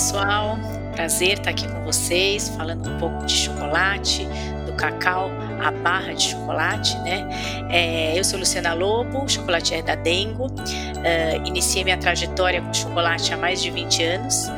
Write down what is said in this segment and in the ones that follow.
pessoal, prazer estar aqui com vocês, falando um pouco de chocolate, do cacau, a barra de chocolate, né? É, eu sou Luciana Lobo, chocolatier da Dengo, uh, iniciei minha trajetória com chocolate há mais de 20 anos,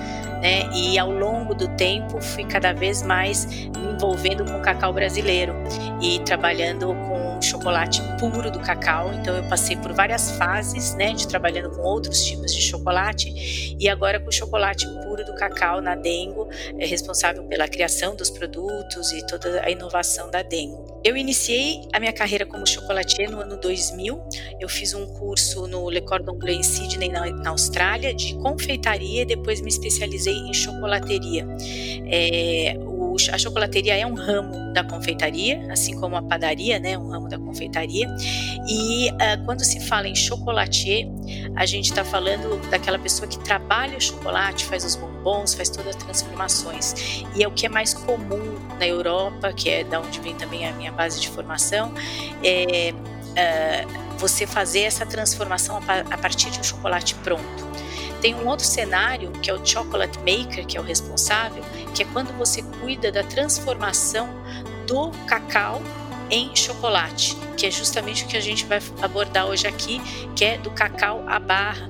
né? E ao longo do tempo fui cada vez mais me envolvendo com o cacau brasileiro e trabalhando com chocolate puro do cacau. Então eu passei por várias fases, né, de trabalhando com outros tipos de chocolate e agora com chocolate puro do cacau na Dengo, é responsável pela criação dos produtos e toda a inovação da Dengo. Eu iniciei a minha carreira como chocolatier no ano 2000. Eu fiz um curso no Le Cordon Bleu em Sydney, na, na Austrália, de confeitaria e depois me especializei em chocolateria. É, a chocolateria é um ramo da confeitaria, assim como a padaria, né, um ramo da confeitaria. E uh, quando se fala em chocolatier, a gente está falando daquela pessoa que trabalha o chocolate, faz os bombons, faz todas as transformações. E é o que é mais comum na Europa, que é da onde vem também a minha base de formação, é uh, você fazer essa transformação a partir de um chocolate pronto. Tem um outro cenário, que é o chocolate maker, que é o responsável, que é quando você cuida da transformação do cacau em chocolate, que é justamente o que a gente vai abordar hoje aqui, que é do cacau à barra.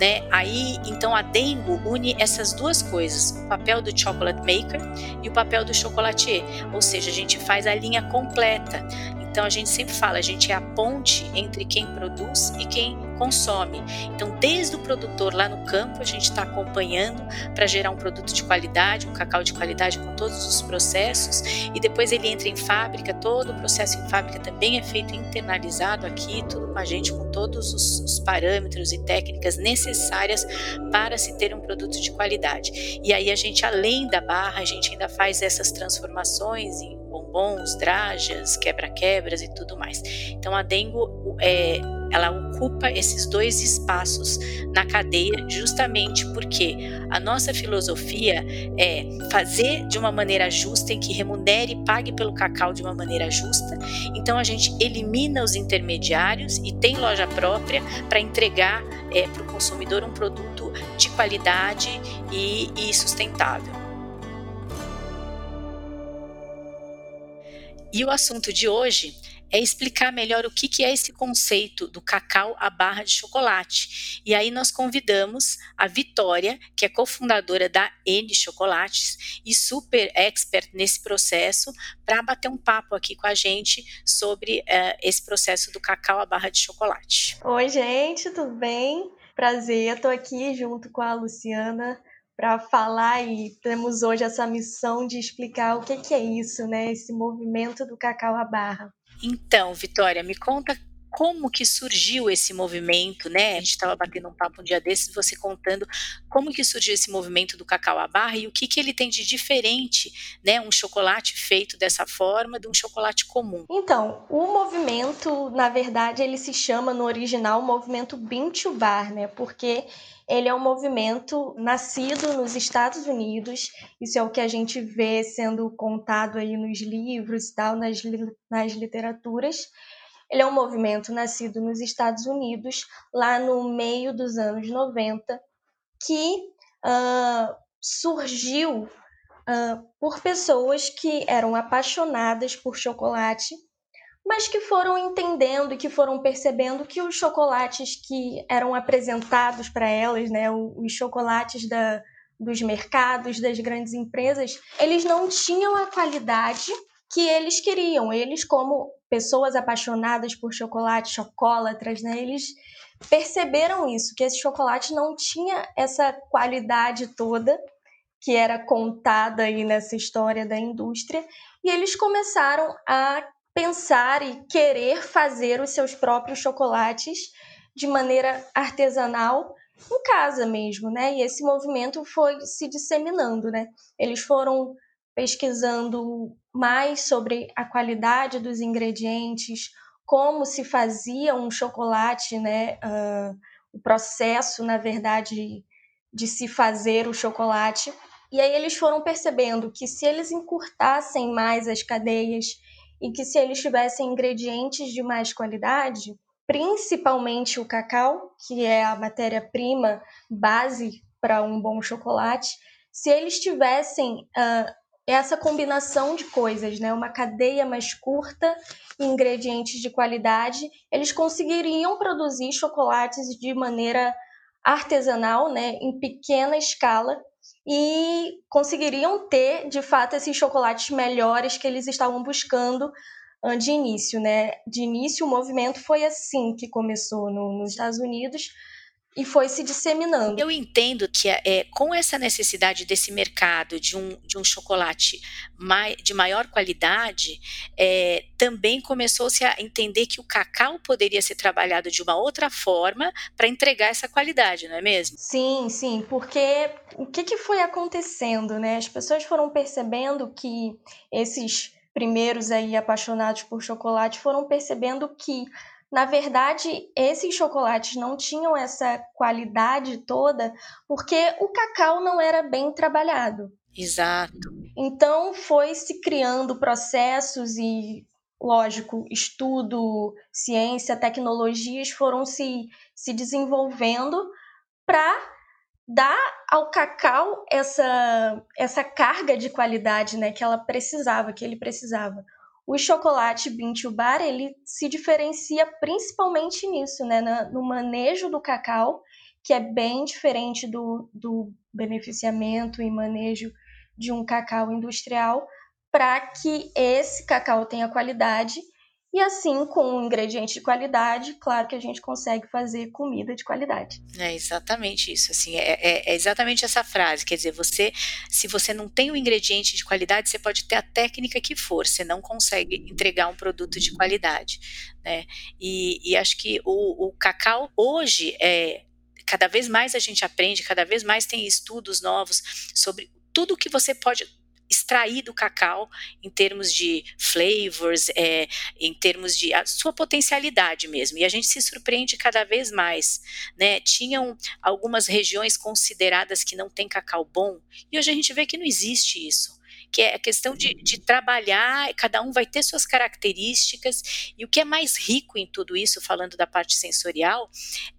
Né? Aí, então a Dengo une essas duas coisas, o papel do chocolate maker e o papel do chocolatier, ou seja, a gente faz a linha completa. Então a gente sempre fala, a gente é a ponte entre quem produz e quem consome. Então, desde o produtor lá no campo, a gente está acompanhando para gerar um produto de qualidade, um cacau de qualidade com todos os processos, e depois ele entra em fábrica, todo o processo em fábrica também é feito internalizado aqui, tudo com a gente, com todos os, os parâmetros e técnicas necessárias para se ter um produto de qualidade. E aí a gente, além da barra, a gente ainda faz essas transformações em bombons, drajas, quebra-quebras e tudo mais. Então a Dengo é, ela ocupa esses dois espaços na cadeia justamente porque a nossa filosofia é fazer de uma maneira justa em que remunere e pague pelo cacau de uma maneira justa. Então a gente elimina os intermediários e tem loja própria para entregar é, para o consumidor um produto de qualidade e, e sustentável. E o assunto de hoje é explicar melhor o que, que é esse conceito do cacau à barra de chocolate. E aí nós convidamos a Vitória, que é cofundadora da N Chocolates e super expert nesse processo, para bater um papo aqui com a gente sobre uh, esse processo do cacau à barra de chocolate. Oi, gente, tudo bem? Prazer, estou aqui junto com a Luciana para falar e temos hoje essa missão de explicar o que, que é isso, né? Esse movimento do cacau à barra. Então, Vitória, me conta como que surgiu esse movimento, né? A gente estava batendo um papo um dia desses, você contando como que surgiu esse movimento do cacau à barra e o que que ele tem de diferente, né? Um chocolate feito dessa forma de um chocolate comum. Então, o movimento, na verdade, ele se chama no original movimento Bean to Bar, né? Porque ele é um movimento nascido nos Estados Unidos, isso é o que a gente vê sendo contado aí nos livros e tal, nas, nas literaturas. Ele é um movimento nascido nos Estados Unidos, lá no meio dos anos 90, que uh, surgiu uh, por pessoas que eram apaixonadas por chocolate mas que foram entendendo e que foram percebendo que os chocolates que eram apresentados para elas, né, os chocolates da, dos mercados, das grandes empresas, eles não tinham a qualidade que eles queriam. Eles, como pessoas apaixonadas por chocolate, chocólatras, né, eles perceberam isso, que esse chocolate não tinha essa qualidade toda que era contada aí nessa história da indústria, e eles começaram a pensar e querer fazer os seus próprios chocolates de maneira artesanal em casa mesmo, né? E esse movimento foi se disseminando, né? Eles foram pesquisando mais sobre a qualidade dos ingredientes, como se fazia um chocolate, né? Uh, o processo, na verdade, de se fazer o chocolate. E aí eles foram percebendo que se eles encurtassem mais as cadeias e que se eles tivessem ingredientes de mais qualidade, principalmente o cacau, que é a matéria-prima base para um bom chocolate, se eles tivessem uh, essa combinação de coisas, né, uma cadeia mais curta e ingredientes de qualidade, eles conseguiriam produzir chocolates de maneira artesanal, né, em pequena escala e conseguiriam ter, de fato, esses chocolates melhores que eles estavam buscando de início, né? De início, o movimento foi assim que começou no, nos Estados Unidos e foi se disseminando. Eu entendo que é, com essa necessidade desse mercado de um, de um chocolate mai, de maior qualidade, é, também começou-se a entender que o cacau poderia ser trabalhado de uma outra forma para entregar essa qualidade, não é mesmo? Sim, sim, porque o que, que foi acontecendo, né? As pessoas foram percebendo que esses primeiros aí apaixonados por chocolate foram percebendo que na verdade, esses chocolates não tinham essa qualidade toda porque o cacau não era bem trabalhado. Exato. Então foi se criando processos e, lógico, estudo, ciência, tecnologias foram se, se desenvolvendo para dar ao cacau essa, essa carga de qualidade né, que ela precisava, que ele precisava. O chocolate Bintu Bar, ele se diferencia principalmente nisso, né, no manejo do cacau, que é bem diferente do, do beneficiamento e manejo de um cacau industrial, para que esse cacau tenha qualidade e assim, com um ingrediente de qualidade, claro que a gente consegue fazer comida de qualidade. É exatamente isso, assim, é, é, é, exatamente essa frase. Quer dizer, você, se você não tem o um ingrediente de qualidade, você pode ter a técnica que for, você não consegue entregar um produto de qualidade, né? E, e acho que o, o cacau hoje é cada vez mais a gente aprende, cada vez mais tem estudos novos sobre tudo que você pode extrair do cacau em termos de flavors, é, em termos de sua potencialidade mesmo. E a gente se surpreende cada vez mais, né? Tinham algumas regiões consideradas que não tem cacau bom e hoje a gente vê que não existe isso que é a questão de, de, trabalhar, cada um vai ter suas características, e o que é mais rico em tudo isso, falando da parte sensorial,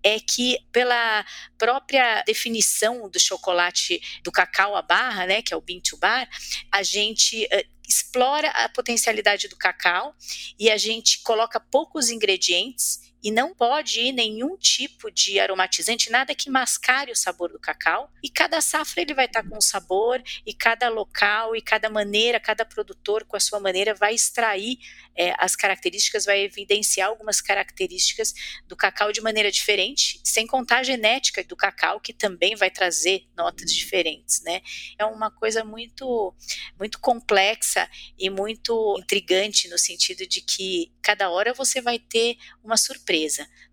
é que pela própria definição do chocolate do cacau à barra, né, que é o bean to bar, a gente uh, explora a potencialidade do cacau e a gente coloca poucos ingredientes e não pode ir nenhum tipo de aromatizante, nada que mascare o sabor do cacau. E cada safra ele vai estar com um sabor e cada local e cada maneira, cada produtor com a sua maneira vai extrair é, as características, vai evidenciar algumas características do cacau de maneira diferente, sem contar a genética do cacau que também vai trazer notas diferentes, né? É uma coisa muito muito complexa e muito intrigante no sentido de que cada hora você vai ter uma surpresa,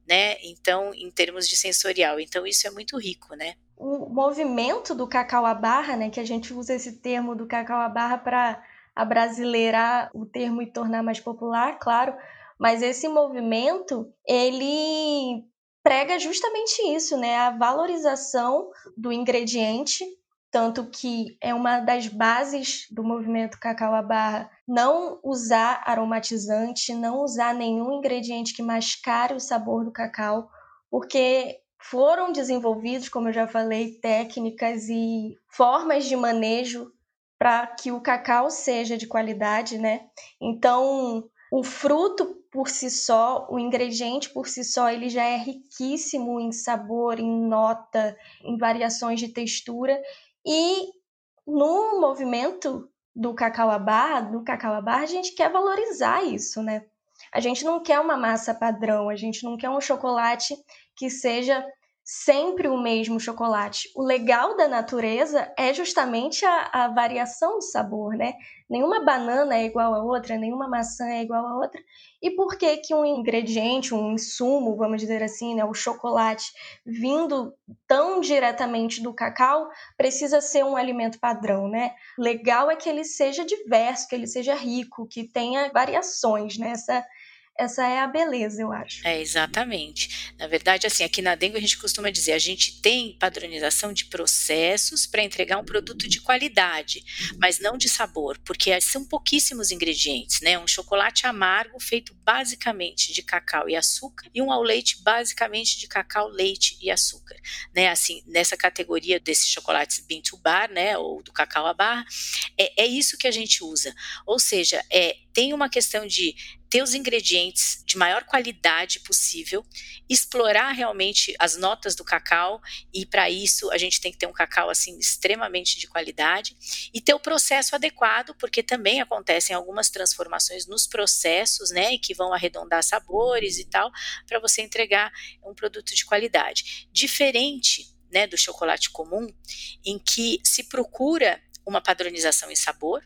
né? Então, em termos de sensorial, então isso é muito rico, né? O movimento do cacau à barra, né, que a gente usa esse termo do cacau à barra para abrasileirar o termo e tornar mais popular, claro, mas esse movimento, ele prega justamente isso, né, a valorização do ingrediente tanto que é uma das bases do movimento cacau à barra não usar aromatizante, não usar nenhum ingrediente que mascare o sabor do cacau, porque foram desenvolvidos, como eu já falei, técnicas e formas de manejo para que o cacau seja de qualidade, né? Então, o fruto por si só, o ingrediente por si só, ele já é riquíssimo em sabor, em nota, em variações de textura e no movimento do cacau do barra, a gente quer valorizar isso, né? A gente não quer uma massa padrão, a gente não quer um chocolate que seja sempre o mesmo chocolate. O legal da natureza é justamente a, a, variação de sabor, né? Nenhuma banana é igual a outra, nenhuma maçã é igual a outra. E por que que um ingrediente, um insumo, vamos dizer assim, né, o chocolate, vindo tão diretamente do cacau, precisa ser um alimento padrão, né? Legal é que ele seja diverso, que ele seja rico, que tenha variações, né? Essa, essa é a beleza, eu acho. É, exatamente. Na verdade, assim, aqui na Dengo a gente costuma dizer, a gente tem padronização de processos para entregar um produto de qualidade, mas não de sabor, porque são pouquíssimos ingredientes, né? Um chocolate amargo feito basicamente de cacau e açúcar e um ao leite basicamente de cacau, leite e açúcar, né? Assim, nessa categoria desses chocolates bean to bar, né, ou do cacau à barra, é, é isso que a gente usa. Ou seja, é, tem uma questão de ter os ingredientes de maior qualidade possível, explorar realmente as notas do cacau e para isso a gente tem que ter um cacau assim extremamente de qualidade e ter o processo adequado, porque também acontecem algumas transformações nos processos, né, que vão arredondar sabores e tal, para você entregar um produto de qualidade. Diferente, né, do chocolate comum, em que se procura uma padronização em sabor,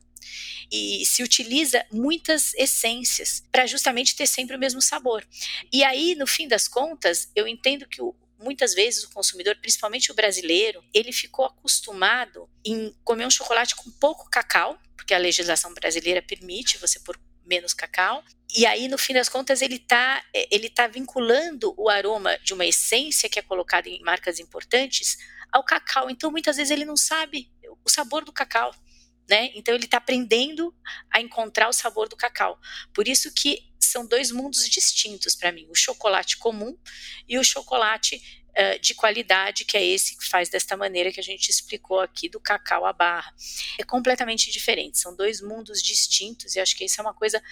e se utiliza muitas essências para justamente ter sempre o mesmo sabor. E aí, no fim das contas, eu entendo que o, muitas vezes o consumidor, principalmente o brasileiro, ele ficou acostumado em comer um chocolate com pouco cacau, porque a legislação brasileira permite você pôr menos cacau. E aí, no fim das contas, ele está ele tá vinculando o aroma de uma essência que é colocada em marcas importantes ao cacau. Então, muitas vezes ele não sabe o sabor do cacau né? Então ele está aprendendo a encontrar o sabor do cacau. Por isso que são dois mundos distintos para mim: o chocolate comum e o chocolate uh, de qualidade, que é esse que faz desta maneira que a gente explicou aqui do cacau à barra. É completamente diferente. São dois mundos distintos e acho que isso é uma coisa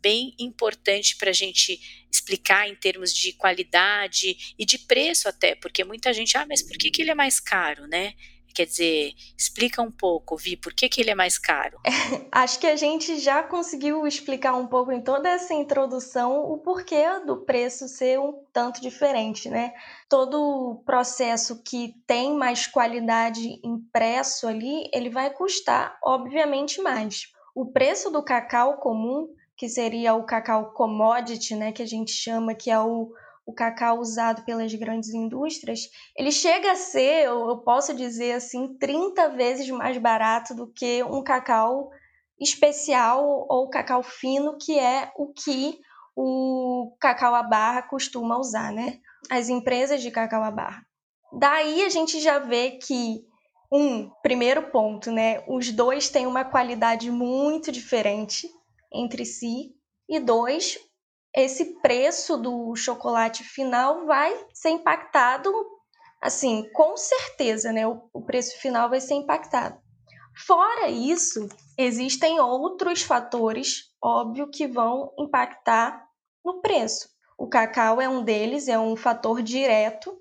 bem importante para a gente explicar em termos de qualidade e de preço até, porque muita gente, ah, mas por que, que ele é mais caro, né? Quer dizer, explica um pouco, Vi, por que, que ele é mais caro? É, acho que a gente já conseguiu explicar um pouco em toda essa introdução o porquê do preço ser um tanto diferente, né? Todo processo que tem mais qualidade impresso ali, ele vai custar, obviamente, mais. O preço do cacau comum, que seria o cacau commodity, né, que a gente chama, que é o o cacau usado pelas grandes indústrias, ele chega a ser, eu posso dizer assim, 30 vezes mais barato do que um cacau especial ou cacau fino, que é o que o cacau à barra costuma usar, né? As empresas de cacau à barra. Daí a gente já vê que um primeiro ponto, né? Os dois têm uma qualidade muito diferente entre si. E dois, esse preço do chocolate final vai ser impactado, assim, com certeza, né? O, o preço final vai ser impactado. Fora isso, existem outros fatores, óbvio, que vão impactar no preço. O cacau é um deles, é um fator direto,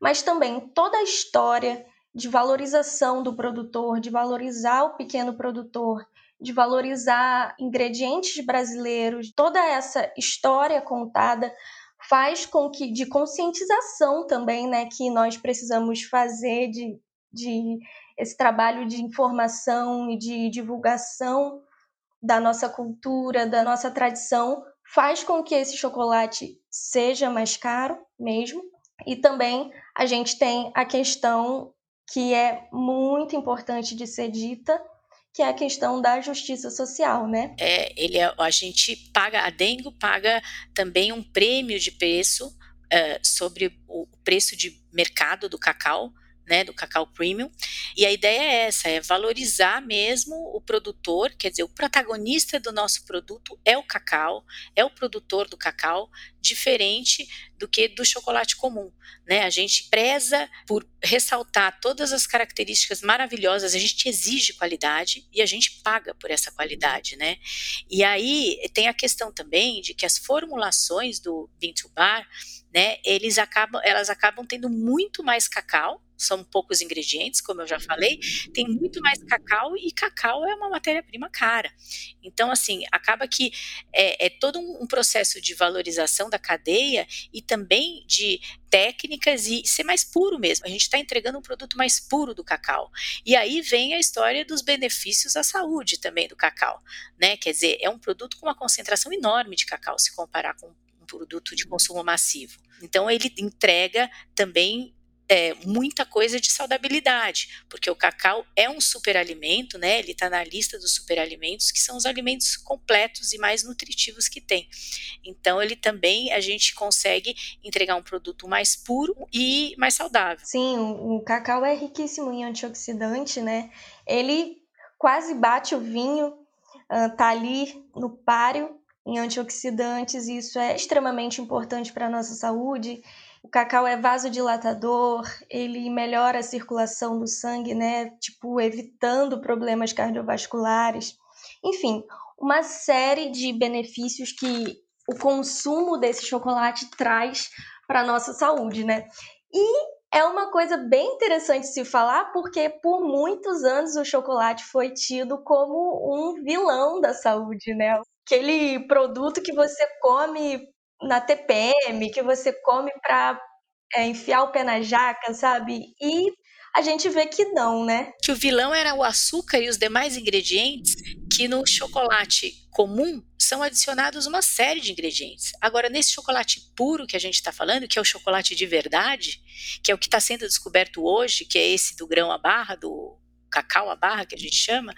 mas também toda a história de valorização do produtor, de valorizar o pequeno produtor, de valorizar ingredientes brasileiros, toda essa história contada faz com que de conscientização também, né, que nós precisamos fazer de, de esse trabalho de informação e de divulgação da nossa cultura, da nossa tradição, faz com que esse chocolate seja mais caro mesmo. E também a gente tem a questão que é muito importante de ser dita, que é a questão da justiça social, né? É, ele é, a gente paga, a Dengo paga também um prêmio de preço uh, sobre o preço de mercado do cacau, né, do cacau premium. E a ideia é essa, é valorizar mesmo o produtor, quer dizer, o protagonista do nosso produto é o cacau, é o produtor do cacau, diferente do que do chocolate comum, né? A gente preza por ressaltar todas as características maravilhosas, a gente exige qualidade e a gente paga por essa qualidade, né? E aí tem a questão também de que as formulações do Bean to Bar, né, eles acabam, elas acabam tendo muito mais cacau são poucos ingredientes, como eu já falei, tem muito mais cacau e cacau é uma matéria-prima cara. Então, assim, acaba que é, é todo um, processo de valorização da cadeia e também de técnicas e ser mais puro mesmo. A gente está entregando um produto mais puro do cacau. E aí vem a história dos benefícios à saúde também do cacau, né? Quer dizer, é um produto com uma concentração enorme de cacau se comparar com um produto de consumo massivo. Então ele entrega também é, muita coisa de saudabilidade, porque o cacau é um superalimento, né? Ele está na lista dos superalimentos, que são os alimentos completos e mais nutritivos que tem. Então, ele também a gente consegue entregar um produto mais puro e mais saudável. Sim, o, cacau é riquíssimo em antioxidante, né? Ele quase bate o vinho, tá ali no páreo em antioxidantes, e isso é extremamente importante para a nossa saúde. O cacau é vasodilatador, ele melhora a circulação do sangue, né? Tipo, evitando problemas cardiovasculares. Enfim, uma série de benefícios que o consumo desse chocolate traz para a nossa saúde, né? E é uma coisa bem interessante se falar, porque por muitos anos o chocolate foi tido como um vilão da saúde, né? Aquele produto que você come na TPM, que você come para é, enfiar o pé na jaca, sabe? E a gente vê que não, né? Que o vilão era o açúcar e os demais ingredientes, que no chocolate comum são adicionados uma série de ingredientes. Agora, nesse chocolate puro que a gente está falando, que é o chocolate de verdade, que é o que está sendo descoberto hoje, que é esse do grão à barra, do cacau à barra, que a gente chama,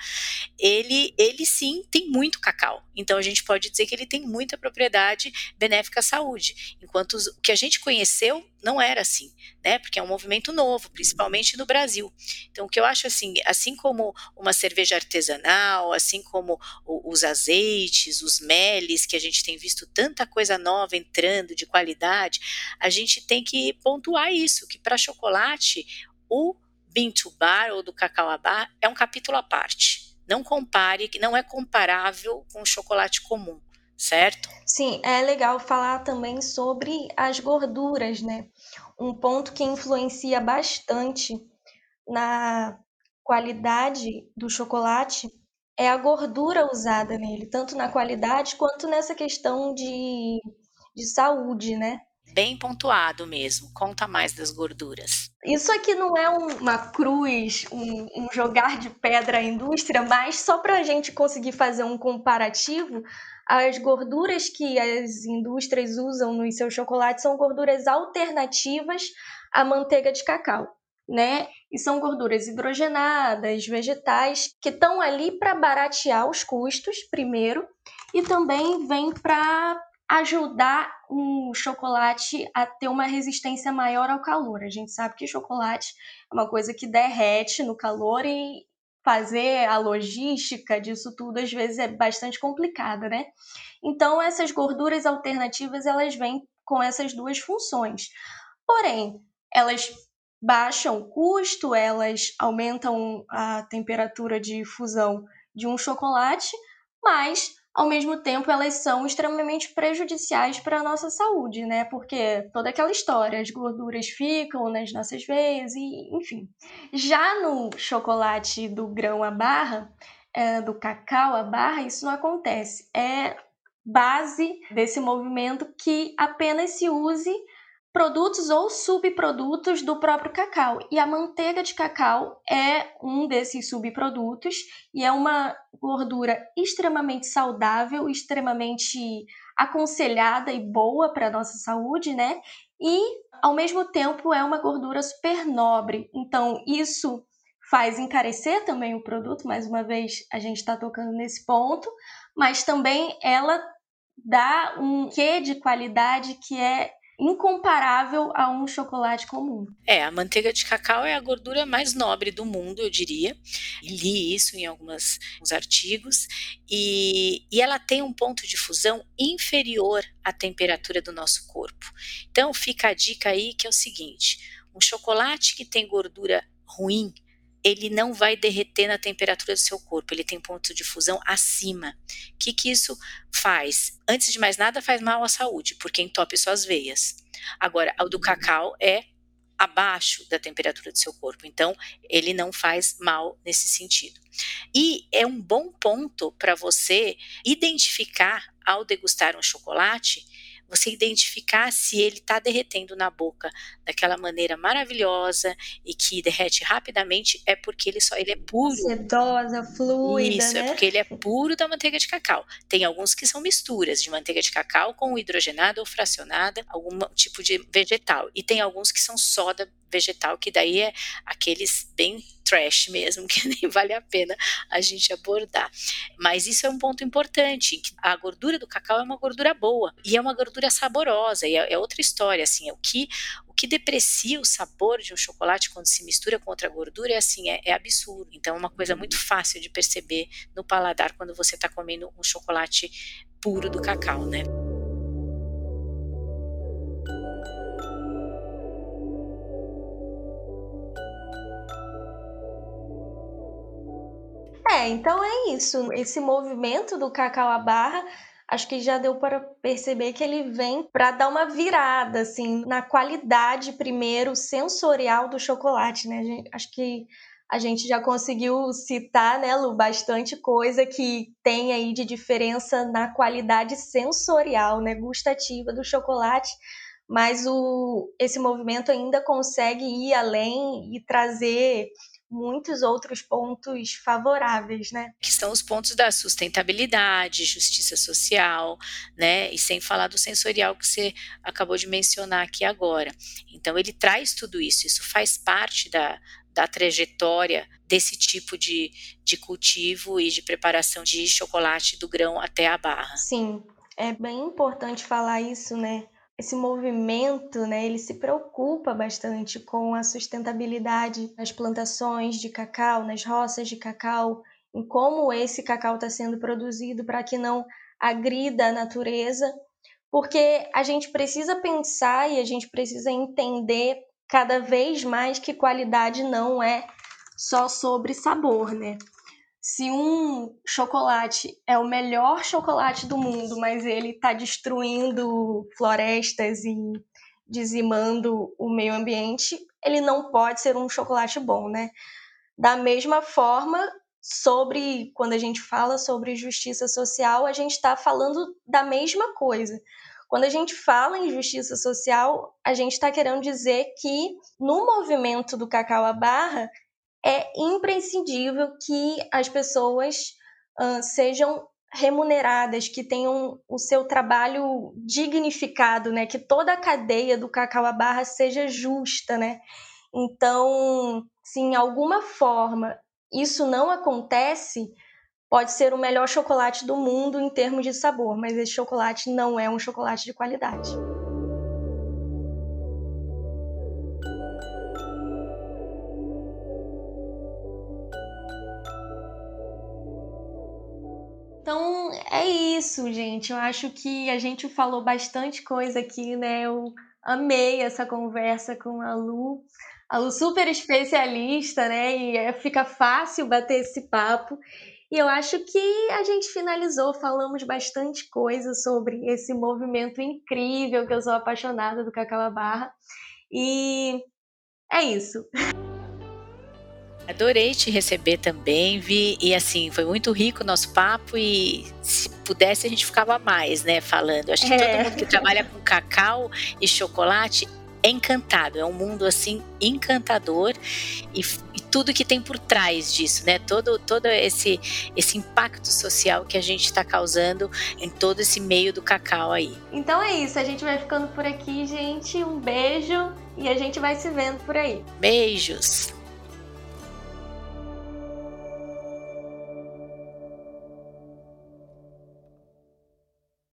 ele, ele sim tem muito cacau. Então a gente pode dizer que ele tem muita propriedade benéfica à saúde. Enquanto o que a gente conheceu não era assim, né? Porque é um movimento novo, principalmente no Brasil. Então o que eu acho assim, assim como uma cerveja artesanal, assim como os azeites, os meles, que a gente tem visto tanta coisa nova entrando de qualidade, a gente tem que pontuar isso, que para chocolate o Bean to Bar ou do Cacau a Bar é um capítulo à parte. Não compare, que não é comparável com o chocolate comum, certo? Sim, é legal falar também sobre as gorduras, né? Um ponto que influencia bastante na qualidade do chocolate é a gordura usada nele, tanto na qualidade quanto nessa questão de, de saúde, né? Bem pontuado mesmo. Conta mais das gorduras. Isso aqui não é uma cruz, um, um jogar de pedra à indústria, mas só para a gente conseguir fazer um comparativo, as gorduras que as indústrias usam nos seus chocolates são gorduras alternativas à manteiga de cacau. Né? E são gorduras hidrogenadas, vegetais, que estão ali para baratear os custos, primeiro, e também vem para ajudar o chocolate a ter uma resistência maior ao calor. A gente sabe que chocolate é uma coisa que derrete no calor e fazer a logística disso tudo às vezes é bastante complicada, né? Então essas gorduras alternativas elas vêm com essas duas funções. Porém, elas baixam o custo, elas aumentam a temperatura de fusão de um chocolate, mas ao mesmo tempo elas são extremamente prejudiciais para a nossa saúde, né? Porque toda aquela história, as gorduras ficam nas nossas veias e, enfim. Já no chocolate do grão à barra, é, do cacau à barra, isso não acontece. É base desse movimento que apenas se use produtos ou subprodutos do próprio cacau. E a manteiga de cacau é um desses subprodutos e é uma gordura extremamente saudável, extremamente aconselhada e boa para a nossa saúde, né? E ao mesmo tempo é uma gordura super nobre. Então, isso faz encarecer também o produto, mais uma vez a gente está tocando nesse ponto, mas também ela dá um quê de qualidade que é incomparável a um chocolate comum. É, a manteiga de cacau é a gordura mais nobre do mundo, eu diria. Li isso em alguns artigos. E, e ela tem um ponto de fusão inferior à temperatura do nosso corpo. Então, fica a dica aí que é o seguinte: um chocolate que tem gordura ruim, ele não vai derreter na temperatura do seu corpo, ele tem ponto de fusão acima. O que, que isso faz? Antes de mais nada, faz mal à saúde, porque entope suas veias. Agora, o do cacau é abaixo da temperatura do seu corpo, então ele não faz mal nesse sentido. E é um bom ponto para você identificar ao degustar um chocolate você identificar se ele está derretendo na boca daquela maneira maravilhosa e que derrete rapidamente, é porque ele só ele é puro. Sedosa, fluida. Isso, é né? é porque ele é puro da manteiga de cacau. Tem alguns que são misturas de manteiga de cacau com hidrogenada ou fracionada, algum tipo de vegetal. E tem alguns que são só da, vegetal, que daí é aqueles bem trash mesmo, que nem vale a pena a gente abordar. Mas isso é um ponto importante, a gordura do cacau é uma gordura boa e é uma gordura saborosa, e é, é outra história, assim, é o que o que deprecia o sabor de um chocolate quando se mistura com outra gordura é assim, é, é absurdo. Então é uma coisa muito fácil de perceber no paladar quando você está comendo um chocolate puro do cacau, né? É, então é isso. Esse movimento do cacau à barra, acho que já deu para perceber que ele vem para dar uma virada, assim, na qualidade, primeiro, sensorial do chocolate, né? Acho que a gente já conseguiu citar, né, Lu, bastante coisa que tem aí de diferença na qualidade sensorial, né, gustativa do chocolate, mas o, esse movimento ainda consegue ir além e trazer muitos outros pontos favoráveis, né? Que são os pontos da sustentabilidade, justiça social, né? E sem falar do sensorial que você acabou de mencionar aqui agora. Então ele traz tudo isso, isso faz parte da, da trajetória desse tipo de, de cultivo e de preparação de chocolate do grão até a barra. Sim, é bem importante falar isso, né? Esse movimento, né, ele se preocupa bastante com a sustentabilidade nas plantações de cacau, nas roças de cacau, em como esse cacau está sendo produzido para que não agrida a natureza, porque a gente precisa pensar e a gente precisa entender cada vez mais que qualidade não é só sobre sabor, né? Se um chocolate é o melhor chocolate do mundo, mas ele está destruindo florestas e dizimando o meio ambiente, ele não pode ser um chocolate bom, né? Da mesma forma, sobre quando a gente fala sobre justiça social, a gente está falando da mesma coisa. Quando a gente fala em justiça social, a gente está querendo dizer que no movimento do Cacau à Barra é imprescindível que as pessoas uh, sejam remuneradas, que tenham o seu trabalho dignificado, né? Que toda a cadeia do cacau à barra seja justa, né? Então, se em alguma forma isso não acontece, pode ser o melhor chocolate do mundo em termos de sabor, mas esse chocolate não é um chocolate de qualidade. É isso, gente. Eu acho que a gente falou bastante coisa aqui, né? Eu amei essa conversa com a Lu. A Lu super especialista, né? E é, fica fácil bater esse papo. E eu acho que a gente finalizou, falamos bastante coisa sobre esse movimento incrível que eu sou apaixonada do Cacau Barra. E é isso. Adorei te receber também, Vi, e assim, foi muito rico o nosso papo e se pudesse a gente ficava mais, né, falando. Acho que é. todo mundo que trabalha com cacau e chocolate é encantado, é um mundo assim encantador e, e, tudo que tem por trás disso, né? Todo, todo esse, esse impacto social que a gente está causando em todo esse meio do cacau aí. Então é isso, a gente vai ficando por aqui, gente. Um beijo e a gente vai se vendo por aí. Beijos!